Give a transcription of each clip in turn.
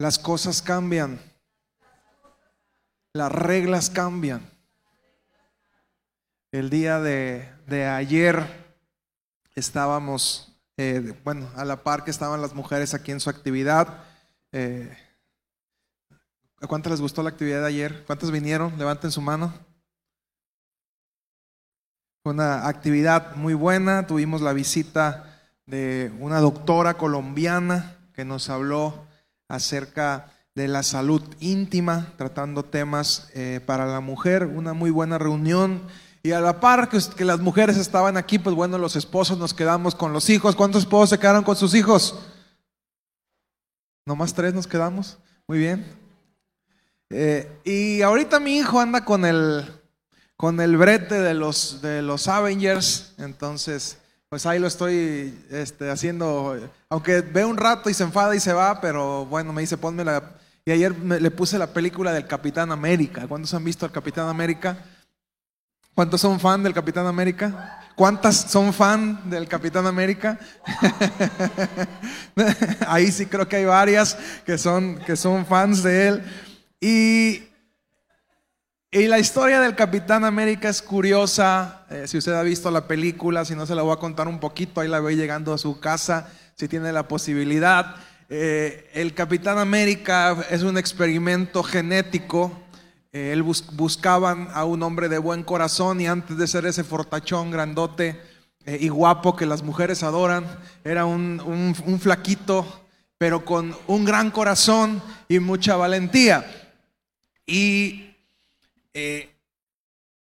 Las cosas cambian. Las reglas cambian. El día de, de ayer estábamos, eh, bueno, a la par que estaban las mujeres aquí en su actividad. Eh, ¿A cuántas les gustó la actividad de ayer? ¿Cuántas vinieron? Levanten su mano. Fue una actividad muy buena. Tuvimos la visita de una doctora colombiana que nos habló acerca de la salud íntima, tratando temas eh, para la mujer. Una muy buena reunión. Y a la par que, las mujeres estaban aquí, pues bueno, los esposos nos quedamos con los hijos. ¿Cuántos esposos se quedaron con sus hijos? ¿Nomás tres nos quedamos? Muy bien. Eh, y ahorita mi hijo anda con el, con el brete de los, de los Avengers, entonces pues ahí lo estoy este, haciendo, aunque ve un rato y se enfada y se va, pero bueno, me dice ponme la... Y ayer le puse la película del Capitán América. ¿Cuántos han visto al Capitán América? ¿Cuántos son fan del Capitán América? ¿Cuántas son fan del Capitán América? Ahí sí creo que hay varias que son, que son fans de él. Y, y la historia del Capitán América es curiosa. Eh, si usted ha visto la película, si no se la voy a contar un poquito, ahí la voy llegando a su casa, si tiene la posibilidad. Eh, el Capitán América es un experimento genético. Eh, él buscaban a un hombre de buen corazón y antes de ser ese fortachón grandote y guapo que las mujeres adoran, era un, un flaquito, pero con un gran corazón y mucha valentía. Y eh,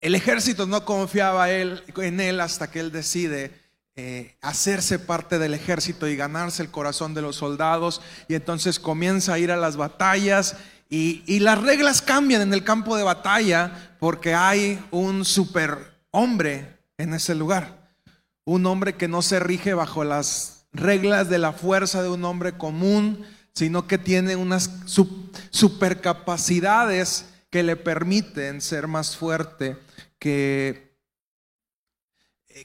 el ejército no confiaba en él hasta que él decide eh, hacerse parte del ejército y ganarse el corazón de los soldados. Y entonces comienza a ir a las batallas y, y las reglas cambian en el campo de batalla porque hay un superhombre en ese lugar. Un hombre que no se rige bajo las reglas de la fuerza de un hombre común, sino que tiene unas supercapacidades que le permiten ser más fuerte que,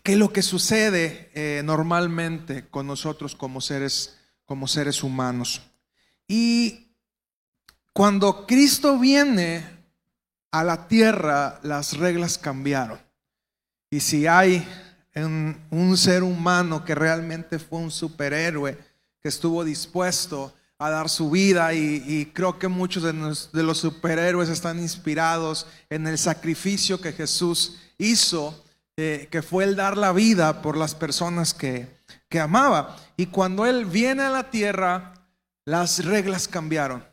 que lo que sucede eh, normalmente con nosotros como seres, como seres humanos. Y cuando Cristo viene a la tierra, las reglas cambiaron. Y si hay un ser humano que realmente fue un superhéroe, que estuvo dispuesto a dar su vida y, creo que muchos de, los superhéroes están inspirados en el sacrificio que Jesús hizo, eh, que fue el dar la vida por las personas que, que amaba. Y cuando Él viene a la tierra, las reglas cambiaron.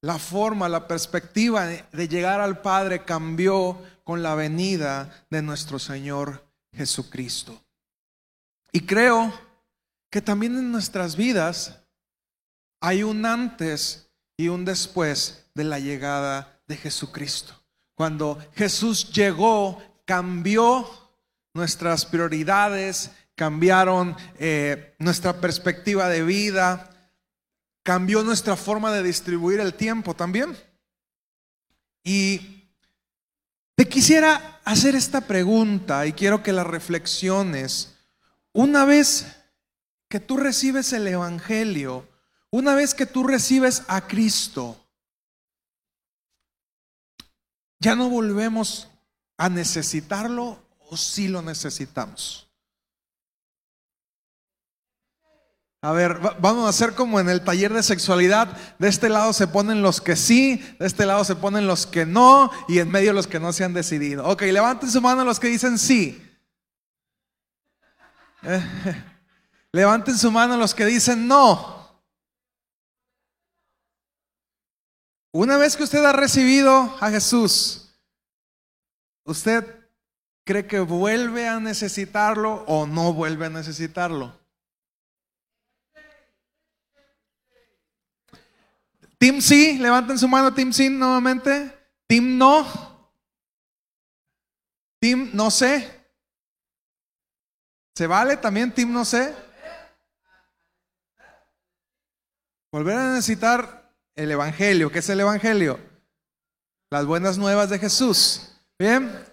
La forma, la perspectiva de llegar al Padre cambió con la venida de nuestro Señor Jesucristo. Y creo que también en nuestras vidas hay un antes y un después de la llegada de Jesucristo. Cuando Jesús llegó, cambió nuestras prioridades, cambiaron eh, nuestra perspectiva de vida, cambió nuestra forma de distribuir el tiempo también. Y te quisiera hacer esta pregunta y quiero que la reflexiones. Una vez que tú recibes el Evangelio, una vez que tú recibes a Cristo, ya no volvemos a necesitarlo o si lo necesitamos. A ver, vamos a hacer como en el taller de sexualidad. De este lado se ponen los que sí, de este lado se ponen los que no y en medio los que no se han decidido. Ok, levanten su mano los que dicen sí. levanten su mano los que dicen no. Una vez que usted ha recibido a Jesús, ¿usted cree que vuelve a necesitarlo o no vuelve a necesitarlo? Team sí, levanten su mano, Team sí nuevamente. Team no. Team no sé. ¿Se vale también Team no sé? Volver a necesitar el Evangelio. ¿Qué es el Evangelio? Las buenas nuevas de Jesús. Bien.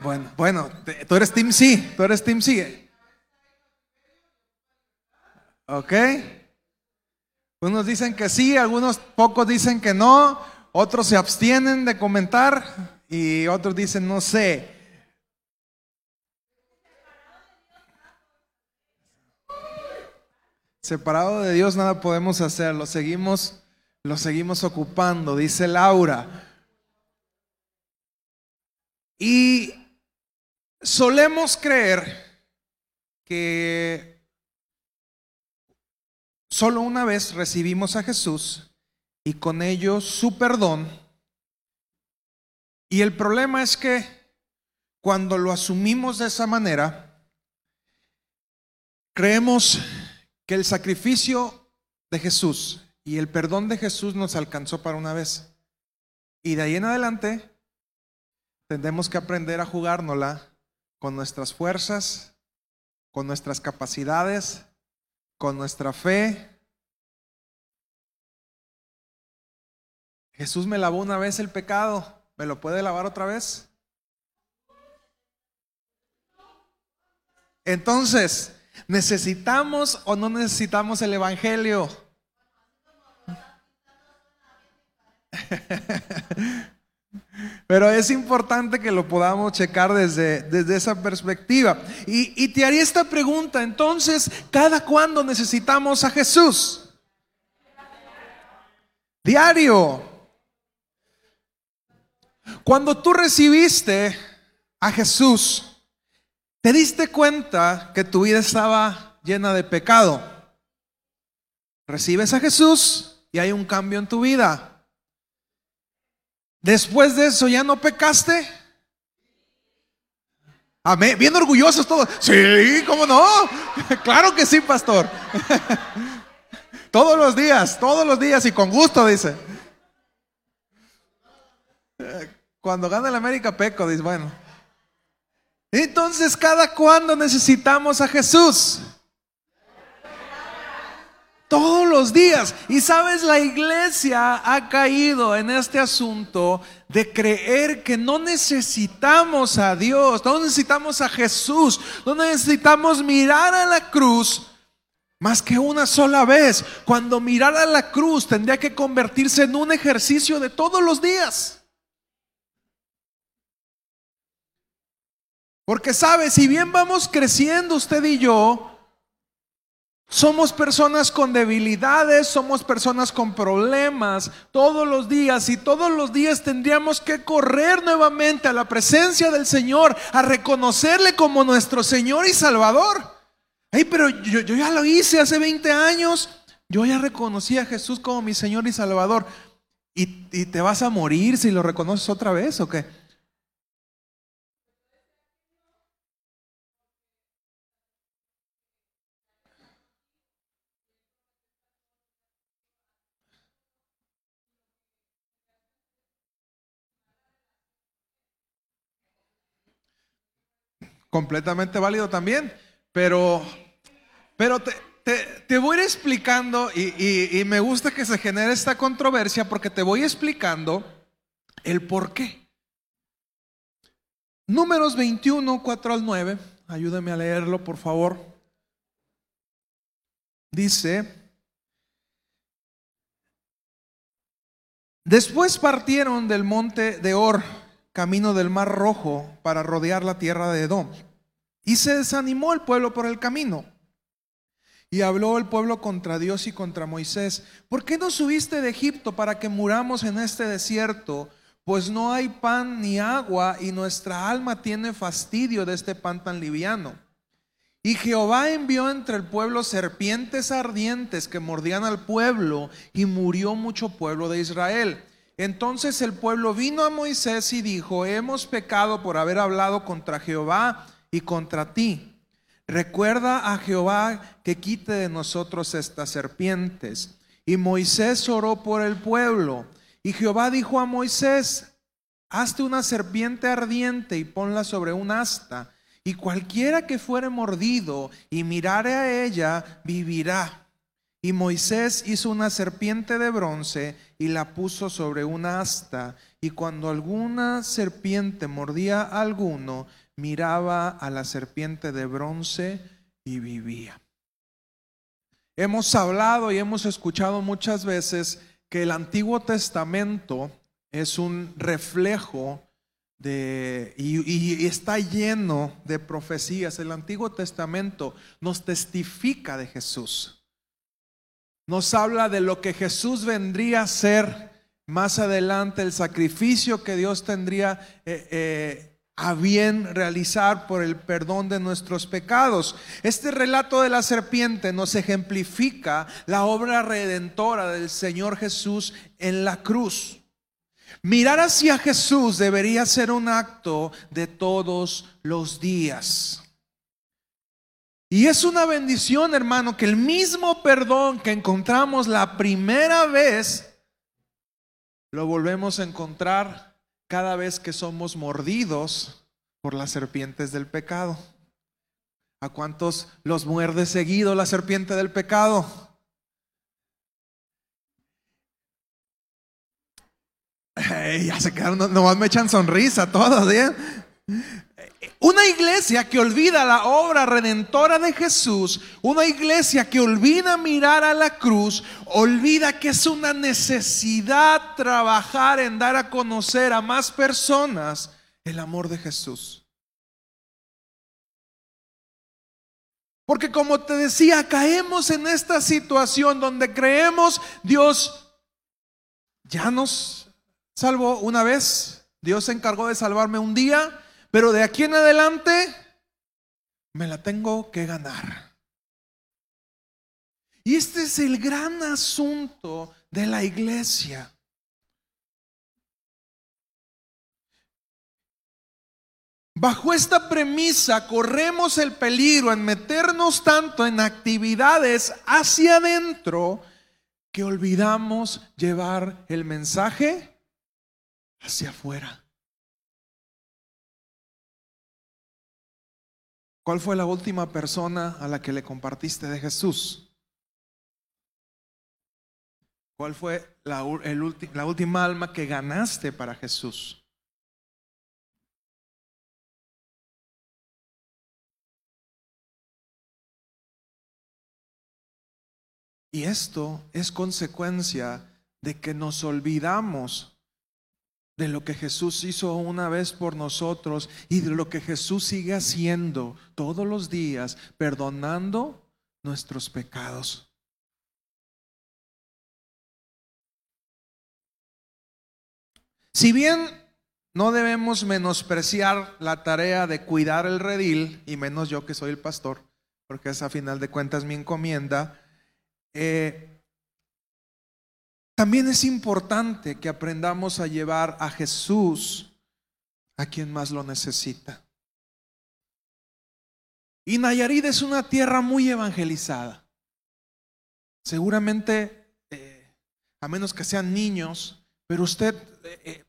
Bueno, bueno, tú eres Team sí, tú eres Team sí. ¿Ok? Unos dicen que sí, algunos pocos dicen que no, otros se abstienen de comentar y otros dicen no sé. Separado de Dios nada podemos hacer, lo seguimos, lo seguimos ocupando, dice Laura. Y solemos creer que solo una vez recibimos a Jesús y con ello su perdón. Y el problema es que cuando lo asumimos de esa manera, creemos que el sacrificio de Jesús y el perdón de Jesús nos alcanzó para una vez. Y de ahí en adelante tendremos que aprender a jugárnosla con nuestras fuerzas, con nuestras capacidades, con nuestra fe. Jesús me lavó una vez el pecado, ¿me lo puede lavar otra vez? Entonces, ¿Necesitamos o no necesitamos el Evangelio? Pero es importante que lo podamos checar desde, desde esa perspectiva. Y, y, te haría esta pregunta, entonces, ¿cada cuándo necesitamos a Jesús? Diario. Cuando tú recibiste a Jesús, ¿Te diste cuenta que tu vida estaba llena de pecado? Recibes a Jesús y hay un cambio en tu vida. Después de eso, ¿ya no pecaste? Amén. Bien orgullosos todos. Sí, ¿cómo no? claro que sí, pastor. todos los días, todos los días y con gusto, dice. Cuando gana el América, peco, dice, bueno. Entonces, ¿cada cuándo necesitamos a Jesús? Todos los días. Y sabes, la iglesia ha caído en este asunto de creer que no necesitamos a Dios, no necesitamos a Jesús, no necesitamos mirar a la cruz más que una sola vez. Cuando mirar a la cruz tendría que convertirse en un ejercicio de todos los días. Porque sabe, si bien vamos creciendo usted y yo, somos personas con debilidades, somos personas con problemas todos los días y todos los días tendríamos que correr nuevamente a la presencia del Señor, a reconocerle como nuestro Señor y Salvador. Ay, pero yo, ya lo hice hace 20 años, yo ya reconocí a Jesús como mi Señor y Salvador. ¿Y, y te vas a morir si lo reconoces otra vez o qué? Completamente válido también, pero, pero te, voy a ir explicando y, y, me gusta que se genere esta controversia porque te voy explicando el por qué. Números 21, 4 al 9, ayúdame a leerlo por favor. Dice, después partieron del monte de Or camino del Mar Rojo para rodear la tierra de Edom. Y se desanimó el pueblo por el camino. Y habló el pueblo contra Dios y contra Moisés. ¿Por qué no subiste de Egipto para que muramos en este desierto? Pues no hay pan ni agua y nuestra alma tiene fastidio de este pan tan liviano. Y Jehová envió entre el pueblo serpientes ardientes que mordían al pueblo y murió mucho pueblo de Israel. Entonces el pueblo vino a Moisés y dijo, hemos pecado por haber hablado contra Jehová y contra ti. Recuerda a Jehová que quite de nosotros estas serpientes. Y Moisés oró por el pueblo. Y Jehová dijo a Moisés, hazte una serpiente ardiente y ponla sobre un asta. Y cualquiera que fuere mordido y mirare a ella, vivirá. Y Moisés hizo una serpiente de bronce y la puso sobre una asta. Y cuando alguna serpiente mordía a alguno, miraba a la serpiente de bronce y vivía. Hemos hablado y hemos escuchado muchas veces que el Antiguo Testamento es un reflejo de, y, está lleno de profecías. El Antiguo Testamento nos testifica de Jesús. Nos habla de lo que Jesús vendría a ser más adelante, el sacrificio que Dios tendría eh, eh, a bien realizar por el perdón de nuestros pecados. Este relato de la serpiente nos ejemplifica la obra redentora del Señor Jesús en la cruz. Mirar hacia Jesús debería ser un acto de todos los días. Y es una bendición, hermano, que el mismo perdón que encontramos la primera vez, lo volvemos a encontrar cada vez que somos mordidos por las serpientes del pecado. ¿A cuántos los muerde seguido la serpiente del pecado? ya se quedaron, nomás me echan sonrisa todos, ¿eh? Una iglesia que olvida la obra redentora de Jesús, una iglesia que olvida mirar a la cruz, olvida que es una necesidad trabajar en dar a conocer a más personas el amor de Jesús. Porque como te decía, caemos en esta situación donde creemos Dios ya nos salvó una vez, Dios se encargó de salvarme un día, pero de aquí en adelante me la tengo que ganar. Y este es el gran asunto de la iglesia. Bajo esta premisa corremos el peligro en meternos tanto en actividades hacia adentro que olvidamos llevar el mensaje hacia afuera. ¿Cuál fue la última persona a la que le compartiste de Jesús? ¿Cuál fue la, la última alma que ganaste para Jesús? Y esto es consecuencia de que nos olvidamos de lo que Jesús hizo una vez por nosotros y de lo que Jesús sigue haciendo todos los días, perdonando nuestros pecados. Si bien no debemos menospreciar la tarea de cuidar el redil, y menos yo que soy el pastor, porque es a final de cuentas mi encomienda, eh, también es importante que aprendamos a llevar a Jesús a quien más lo necesita. Y Nayarit es una tierra muy evangelizada. Seguramente, eh, a menos que sean niños, pero usted eh, eh,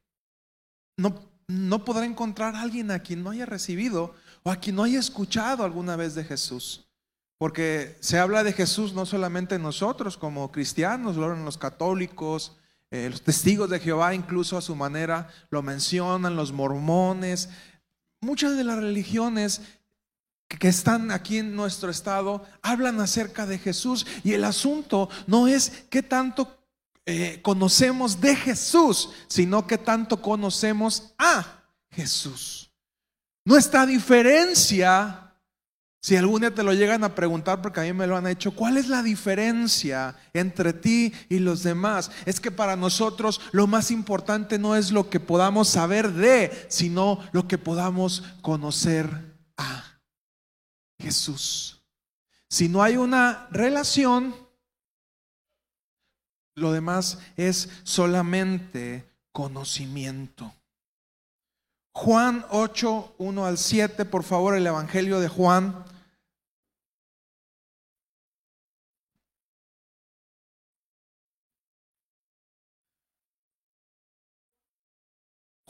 no, no podrá encontrar a alguien a quien no haya recibido o a quien no haya escuchado alguna vez de Jesús. Porque se habla de Jesús no solamente nosotros como cristianos, lo los católicos, eh, los testigos de Jehová incluso a su manera lo mencionan, los mormones, muchas de las religiones que están aquí en nuestro estado hablan acerca de Jesús y el asunto no es qué tanto eh, conocemos de Jesús, sino qué tanto conocemos a Jesús. Nuestra diferencia si algún día te lo llegan a preguntar, porque a mí me lo han hecho, ¿cuál es la diferencia entre ti y los demás? Es que para nosotros lo más importante no es lo que podamos saber de, sino lo que podamos conocer a Jesús. Si no hay una relación, lo demás es solamente conocimiento. Juan 8, 1 al 7, por favor, el Evangelio de Juan.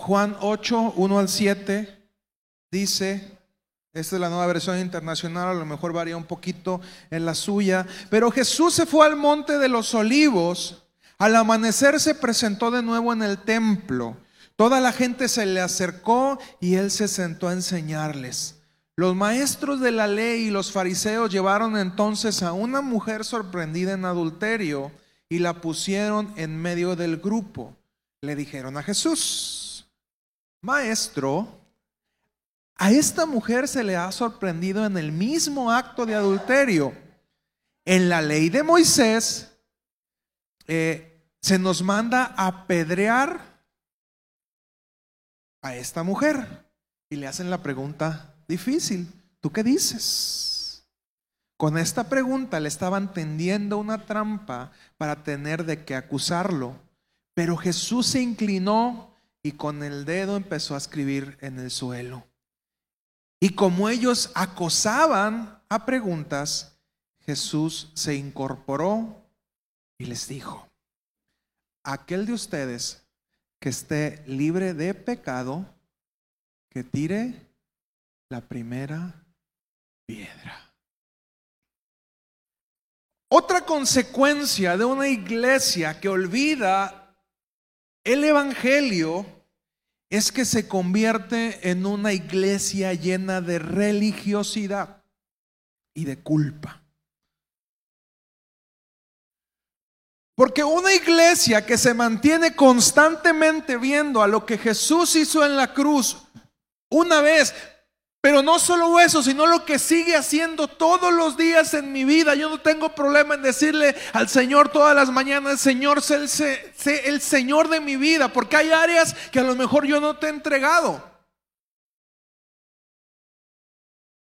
Juan 8, 1 al 7 dice, esta es la nueva versión internacional, a lo mejor varía un poquito en la suya, pero Jesús se fue al monte de los olivos, al amanecer se presentó de nuevo en el templo, toda la gente se le acercó y él se sentó a enseñarles. Los maestros de la ley y los fariseos llevaron entonces a una mujer sorprendida en adulterio y la pusieron en medio del grupo. Le dijeron a Jesús, Maestro, a esta mujer se le ha sorprendido en el mismo acto de adulterio. En la ley de Moisés eh, se nos manda apedrear a esta mujer y le hacen la pregunta difícil, ¿tú qué dices? Con esta pregunta le estaban tendiendo una trampa para tener de qué acusarlo, pero Jesús se inclinó y con el dedo empezó a escribir en el suelo. Y como ellos acosaban a preguntas, Jesús se incorporó y les dijo, aquel de ustedes que esté libre de pecado, que tire la primera piedra. Otra consecuencia de una iglesia que olvida el Evangelio es que se convierte en una iglesia llena de religiosidad y de culpa. Porque una iglesia que se mantiene constantemente viendo a lo que Jesús hizo en la cruz una vez, pero no solo eso, sino lo que sigue haciendo todos los días en mi vida. Yo no tengo problema en decirle al Señor todas las mañanas, Señor, sé, sé el Señor de mi vida, porque hay áreas que a lo mejor yo no te he entregado.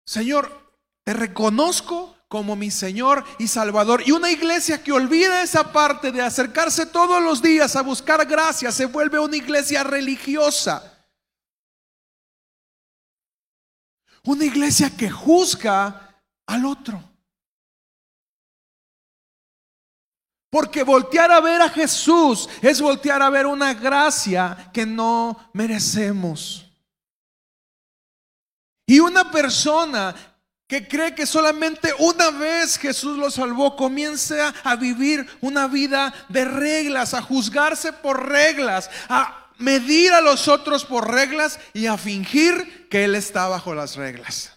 Señor, te reconozco como mi Señor y Salvador. Y una iglesia que olvida esa parte de acercarse todos los días a buscar gracia se vuelve una iglesia religiosa. Una iglesia que juzga al otro. Porque voltear a ver a Jesús es voltear a ver una gracia que no merecemos. Y una persona que cree que solamente una vez Jesús lo salvó, comienza a vivir una vida de reglas, a juzgarse por reglas, a medir a los otros por reglas y a fingir que Él está bajo las reglas.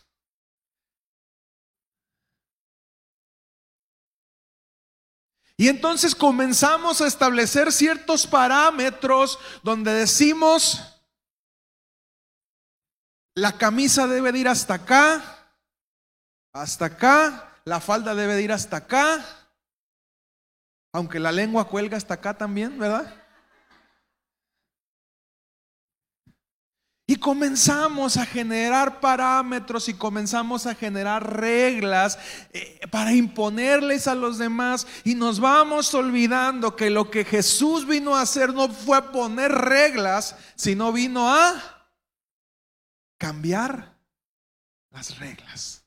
Y entonces comenzamos a establecer ciertos parámetros donde decimos, la camisa debe de ir hasta acá, hasta acá, la falda debe de ir hasta acá, aunque la lengua cuelga hasta acá también, ¿verdad? Y comenzamos a generar parámetros y comenzamos a generar reglas eh, para imponerles a los demás. Y nos vamos olvidando que lo que Jesús vino a hacer no fue poner reglas, sino vino a cambiar las reglas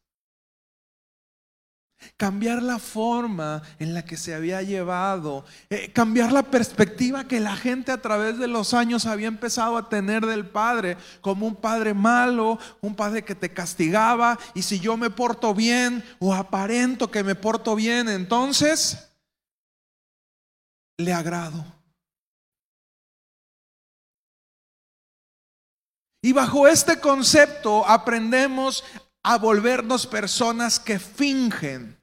cambiar la forma en la que se había llevado, eh, cambiar la perspectiva que la gente a través de los años había empezado a tener del Padre, como un Padre malo, un Padre que te castigaba, y si yo me porto bien o aparento que me porto bien, entonces le agrado. Y bajo este concepto aprendemos a volvernos personas que fingen.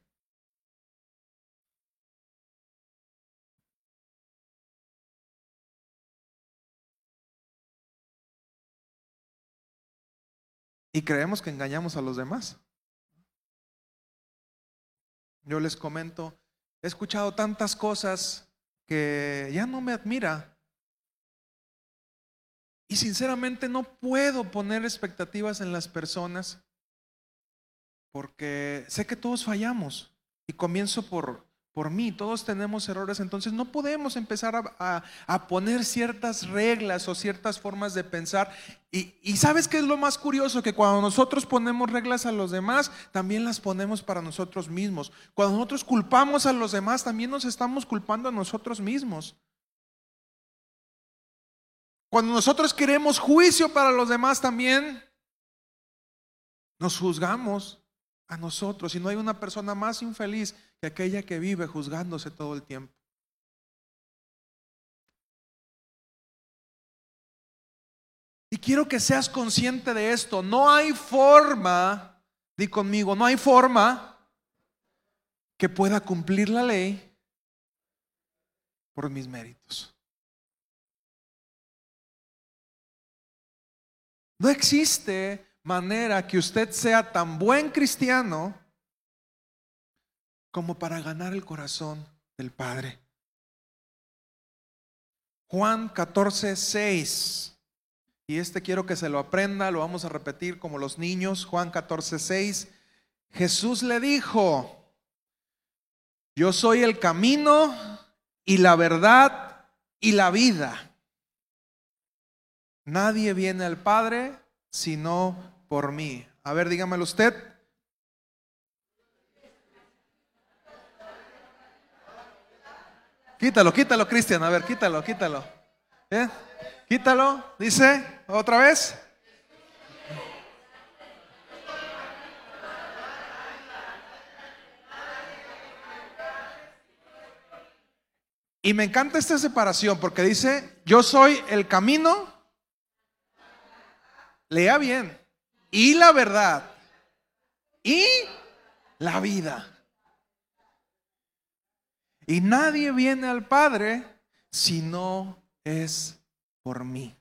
Y creemos que engañamos a los demás. Yo les comento, he escuchado tantas cosas que ya no me admira. Y sinceramente no puedo poner expectativas en las personas porque sé que todos fallamos. Y comienzo por por mí, todos tenemos errores, entonces no podemos empezar a, poner ciertas reglas o ciertas formas de pensar. Y, y, sabes qué es lo más curioso, que cuando nosotros ponemos reglas a los demás, también las ponemos para nosotros mismos. Cuando nosotros culpamos a los demás, también nos estamos culpando a nosotros mismos. Cuando nosotros queremos juicio para los demás, también nos juzgamos a nosotros. Y no hay una persona más infeliz que aquella que vive juzgándose todo el tiempo. Y quiero que seas consciente de esto. No hay forma, di conmigo, no hay forma que pueda cumplir la ley por mis méritos. No existe manera que usted sea tan buen cristiano como para ganar el corazón del Padre. Juan 14, 6. Y este quiero que se lo aprenda, lo vamos a repetir como los niños. Juan 14, 6. Jesús le dijo, yo soy el camino y la verdad y la vida. Nadie viene al Padre sino por mí. A ver, dígamelo usted. Quítalo, quítalo, Cristian. A ver, quítalo, quítalo. ¿Eh? Quítalo, dice, otra vez. Y me encanta esta separación porque dice, yo soy el camino, lea bien, y la verdad, y la vida. Y nadie viene al Padre si no es por mí.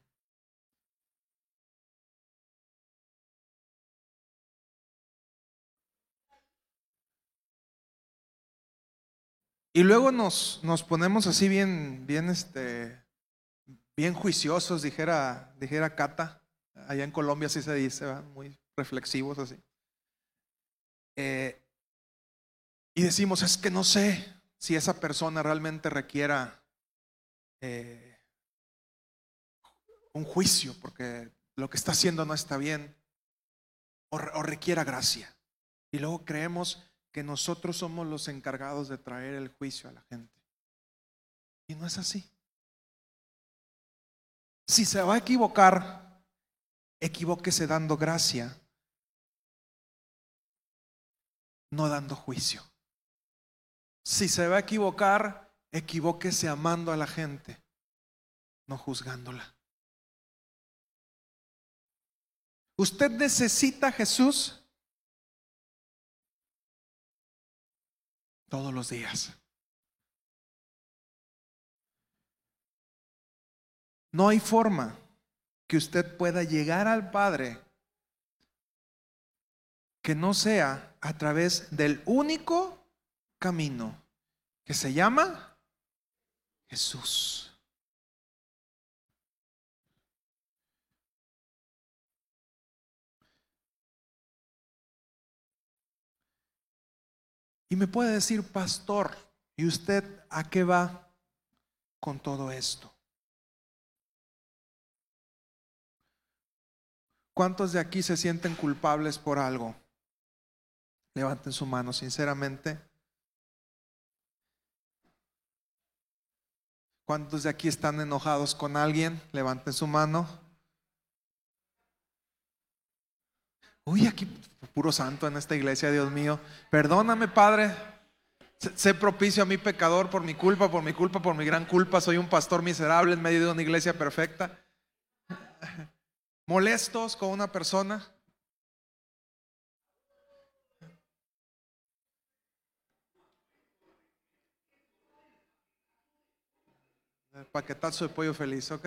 Y luego nos, nos ponemos así bien, bien, este, bien juiciosos, dijera, dijera Cata. Allá en Colombia así se dice, muy reflexivos así. Eh, y decimos, es que no sé si esa persona realmente requiera eh, un juicio, porque lo que está haciendo no está bien, o, o requiera gracia. Y luego creemos que nosotros somos los encargados de traer el juicio a la gente. Y no es así. Si se va a equivocar, equivóquese dando gracia, no dando juicio. Si se va a equivocar, equivóquese amando a la gente, no juzgándola. ¿Usted necesita a Jesús? todos los días. No hay forma que usted pueda llegar al Padre que no sea a través del único camino que se llama Jesús. Y me puede decir, pastor, ¿y usted a qué va con todo esto? ¿Cuántos de aquí se sienten culpables por algo? Levanten su mano, sinceramente. ¿Cuántos de aquí están enojados con alguien? Levanten su mano. Uy, aquí puro santo en esta iglesia, Dios mío. Perdóname, Padre. Sé propicio a mi pecador por mi culpa, por mi culpa, por mi gran culpa. Soy un pastor miserable en medio de una iglesia perfecta. Molestos con una persona. Paquetazo de pollo feliz, ¿ok?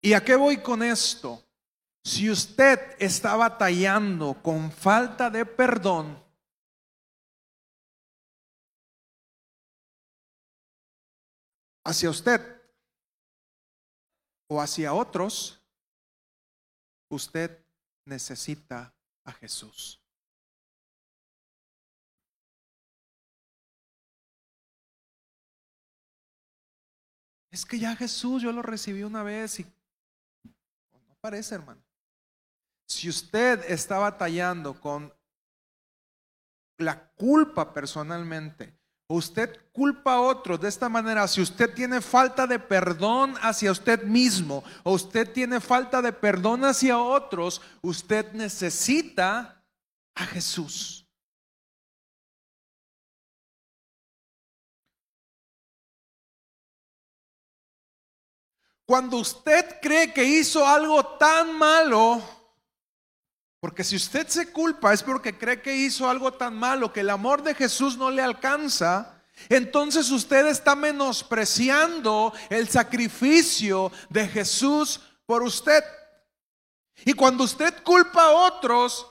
¿Y a qué voy con esto? Si usted está batallando con falta de perdón, hacia usted o hacia otros, usted necesita a Jesús. Es que ya Jesús yo lo recibí una vez y parece, hermano. Si usted está batallando con la culpa personalmente, usted culpa a otros de esta manera, si usted tiene falta de perdón hacia usted mismo o usted tiene falta de perdón hacia otros, usted necesita a Jesús. Cuando usted cree que hizo algo tan malo, porque si usted se culpa es porque cree que hizo algo tan malo que el amor de Jesús no le alcanza, entonces usted está menospreciando el sacrificio de Jesús por usted. Y cuando usted culpa a otros,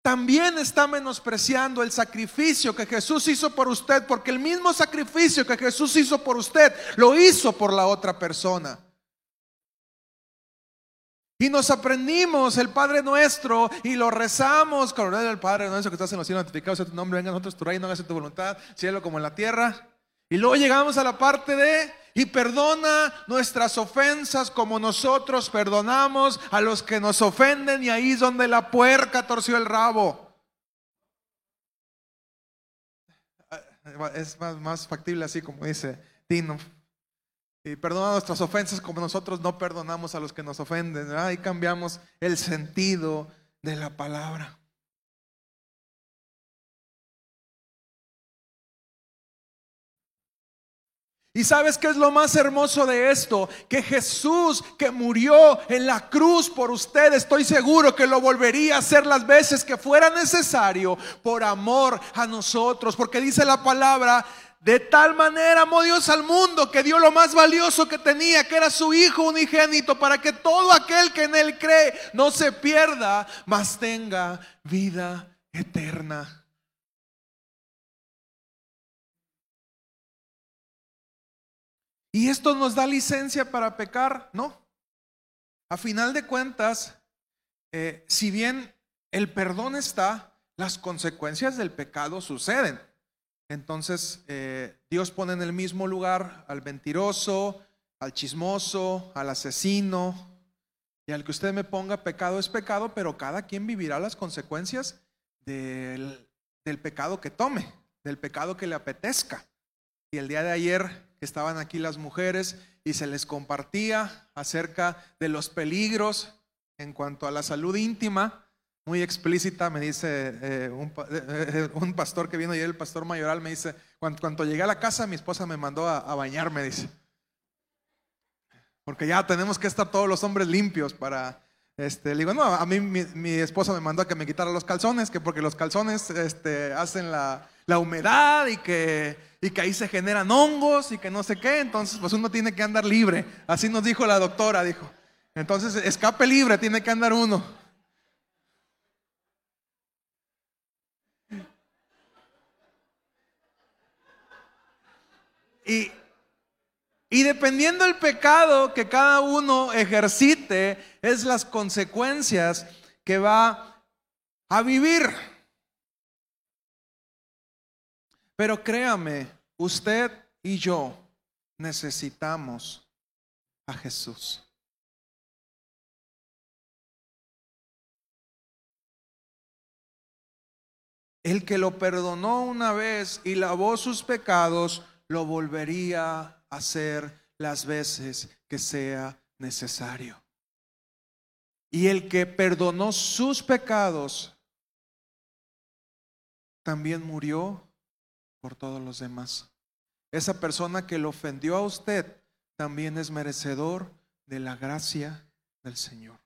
también está menospreciando el sacrificio que Jesús hizo por usted, porque el mismo sacrificio que Jesús hizo por usted, lo hizo por la otra persona. Y nos aprendimos el Padre Nuestro y lo rezamos. Coronel del Padre Nuestro que estás en los cielos, santificado sea tu nombre, venga a nosotros tu reino, hágase tu voluntad, cielo como en la tierra. Y luego llegamos a la parte de, y perdona nuestras ofensas como nosotros perdonamos a los que nos ofenden. Y ahí es donde la puerca torció el rabo. Es más, más factible así como dice Tino. Y perdona nuestras ofensas como nosotros no perdonamos a los que nos ofenden. Ahí cambiamos el sentido de la palabra. Y sabes qué es lo más hermoso de esto? Que Jesús que murió en la cruz por usted, estoy seguro que lo volvería a hacer las veces que fuera necesario por amor a nosotros. Porque dice la palabra, de tal manera amó Dios al mundo que dio lo más valioso que tenía, que era su Hijo unigénito, para que todo aquel que en Él cree no se pierda, mas tenga vida eterna. ¿Y esto nos da licencia para pecar? No. A final de cuentas, eh, si bien el perdón está, las consecuencias del pecado suceden. Entonces, eh, Dios pone en el mismo lugar al mentiroso, al chismoso, al asesino, y al que usted me ponga pecado es pecado, pero cada quien vivirá las consecuencias del, del pecado que tome, del pecado que le apetezca. Y el día de ayer estaban aquí las mujeres y se les compartía acerca de los peligros en cuanto a la salud íntima, muy explícita, me dice eh, un, eh, eh, un, pastor que vino ayer, el pastor mayoral, me dice, cuando, llegué a la casa mi esposa me mandó a, bañarme, dice. Porque ya tenemos que estar todos los hombres limpios para... Este, le digo, no, a mí mi, esposa me mandó a que me quitara los calzones, que porque los calzones este, hacen la, la humedad y que, y que ahí se generan hongos y que no sé qué, entonces pues uno tiene que andar libre. Así nos dijo la doctora, dijo. Entonces, escape libre, tiene que andar uno. Y, dependiendo del pecado que cada uno ejercite, es las consecuencias que va a vivir. Pero créame, usted y yo necesitamos a Jesús. El que lo perdonó una vez y lavó sus pecados, lo volvería a hacer las veces que sea necesario. Y el que perdonó sus pecados, también murió por todos los demás. Esa persona que lo ofendió a usted, también es merecedor de la gracia del Señor.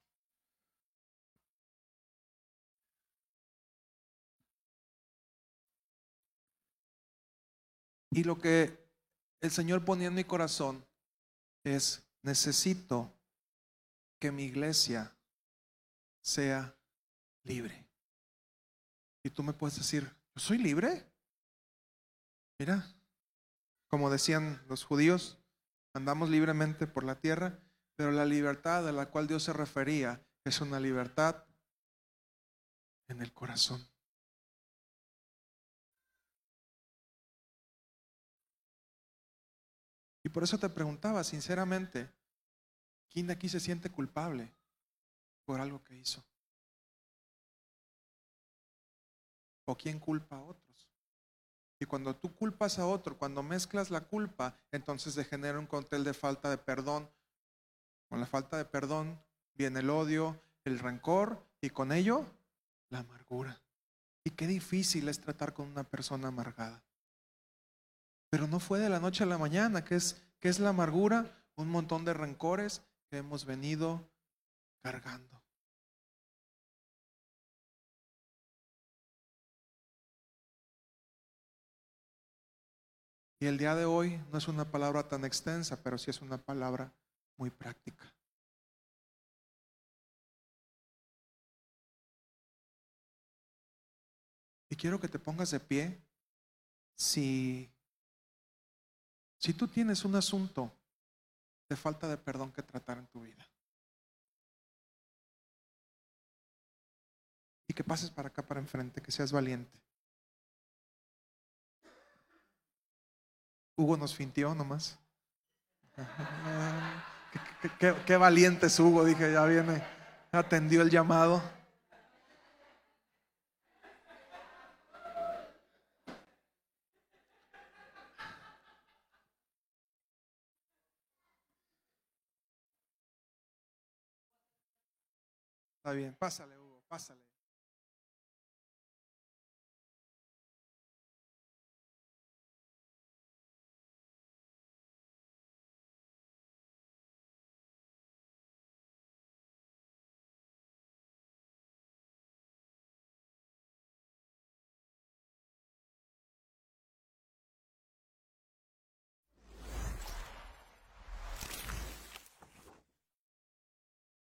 Y lo que el Señor ponía en mi corazón es, necesito que mi iglesia sea libre. Y tú me puedes decir, ¿yo soy libre? Mira, como decían los judíos, andamos libremente por la tierra, pero la libertad a la cual Dios se refería es una libertad en el corazón. Y por eso te preguntaba sinceramente, ¿quién de aquí se siente culpable por algo que hizo? ¿O quién culpa a otros? Y cuando tú culpas a otro, cuando mezclas la culpa, entonces se genera un cóctel de falta de perdón. Con la falta de perdón viene el odio, el rencor y con ello la amargura. Y qué difícil es tratar con una persona amargada. Pero no fue de la noche a la mañana, que es, que es la amargura. un montón de rencores que hemos venido cargando. Y el día de hoy no es una palabra tan extensa, pero sí es una palabra muy práctica. Y quiero que te pongas de pie si, si tú tienes un asunto de falta de perdón que tratar en tu vida. Y que pases para acá, para enfrente, que seas valiente. Hugo nos fintió nomás. Qué, qué- valiente es Hugo, dije, ya viene, atendió el llamado. Está bien, pásale, Hugo, pásale.